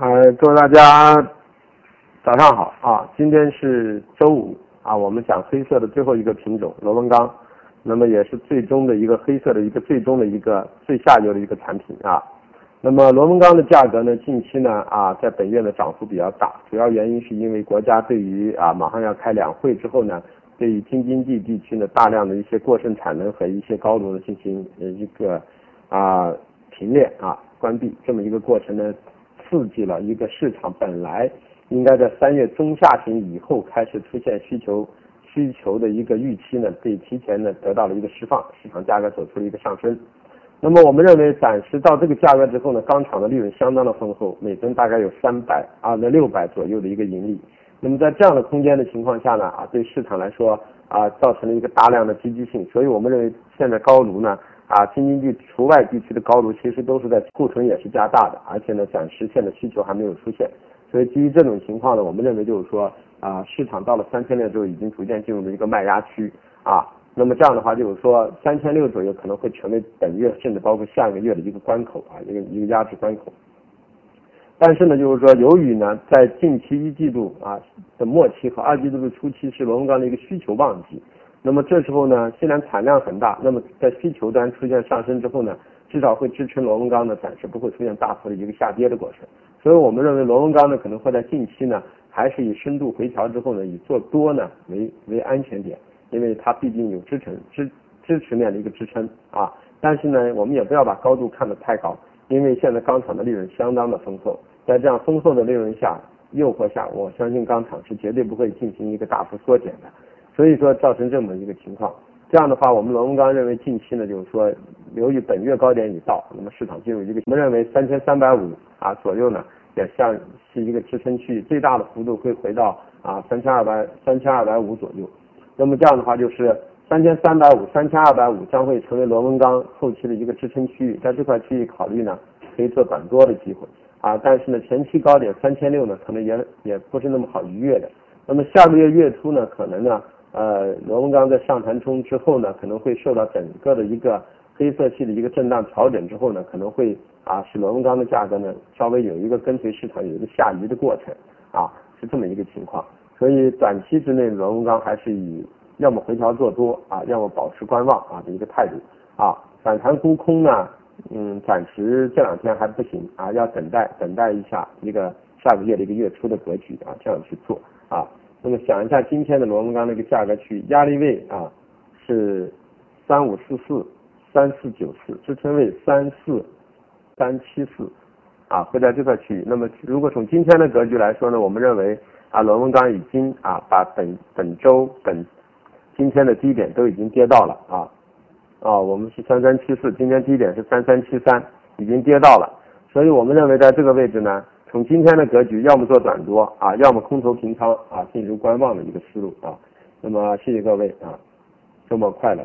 呃，各位大家早上好啊！今天是周五啊，我们讲黑色的最后一个品种螺纹钢，那么也是最终的一个黑色的一个最终的一个最下游的一个产品啊。那么螺纹钢的价格呢，近期呢啊，在本月的涨幅比较大，主要原因是因为国家对于啊马上要开两会之后呢，对于京津冀地区呢大量的一些过剩产能和一些高炉的进行一个啊停炼啊关闭这么一个过程呢。刺激了一个市场本来应该在三月中下旬以后开始出现需求需求的一个预期呢，被提前的得到了一个释放，市场价格走出了一个上升。那么我们认为暂时到这个价格之后呢，钢厂的利润相当的丰厚，每吨大概有三百啊那六百左右的一个盈利。那么在这样的空间的情况下呢，啊对市场来说啊造成了一个大量的积极性，所以我们认为现在高炉呢。啊，京津冀除外地区的高炉其实都是在库存也是加大的，而且呢，暂时现的需求还没有出现，所以基于这种情况呢，我们认为就是说啊，市场到了三千六之后已经逐渐进入了一个卖压区啊，那么这样的话就是说三千六左右可能会成为本月甚至包括下个月的一个关口啊，一个一个压制关口。但是呢，就是说由于呢，在近期一季度啊的末期和二季度的初期是螺纹钢的一个需求旺季。那么这时候呢，虽然产量很大，那么在需求端出现上升之后呢，至少会支撑螺纹钢呢，暂时不会出现大幅的一个下跌的过程。所以我们认为螺纹钢呢，可能会在近期呢，还是以深度回调之后呢，以做多呢为为安全点，因为它毕竟有支撑支支持面的一个支撑啊。但是呢，我们也不要把高度看得太高，因为现在钢厂的利润相当的丰厚，在这样丰厚的利润下诱惑下，我相信钢厂是绝对不会进行一个大幅缩减的。所以说造成这么一个情况，这样的话，我们螺纹钢认为近期呢，就是说，由于本月高点已到，那么市场进入一个，我们认为三千三百五啊左右呢，也像是一个支撑区域，最大的幅度会回到啊三千二百三千二百五左右。那么这样的话，就是三千三百五、三千二百五将会成为螺纹钢后期的一个支撑区域，在这块区域考虑呢，可以做短多的机会啊。但是呢，前期高点三千六呢，可能也也不是那么好逾越的。那么下个月月初呢，可能呢。呃，螺纹钢在上弹冲之后呢，可能会受到整个的一个黑色系的一个震荡调整之后呢，可能会啊使螺纹钢的价格呢稍微有一个跟随市场有一个下移的过程啊，是这么一个情况。所以短期之内螺纹钢还是以要么回调做多啊，要么保持观望啊的一个态度啊。反弹沽空呢，嗯，暂时这两天还不行啊，要等待等待一下一个下个月的一个月初的格局啊，这样去做啊。那么想一下今天的螺纹钢的一个价格区压力位啊是三五四四三四九四，支撑位三四三七四啊会在这块区域。那么如果从今天的格局来说呢，我们认为啊螺纹钢已经啊把本本周本今天的低点都已经跌到了啊啊我们是三三七四，今天低点是三三七三，已经跌到了，所以我们认为在这个位置呢。从今天的格局，要么做短多啊，要么空头平仓啊，进入观望的一个思路啊。那么谢谢各位啊，周末快乐。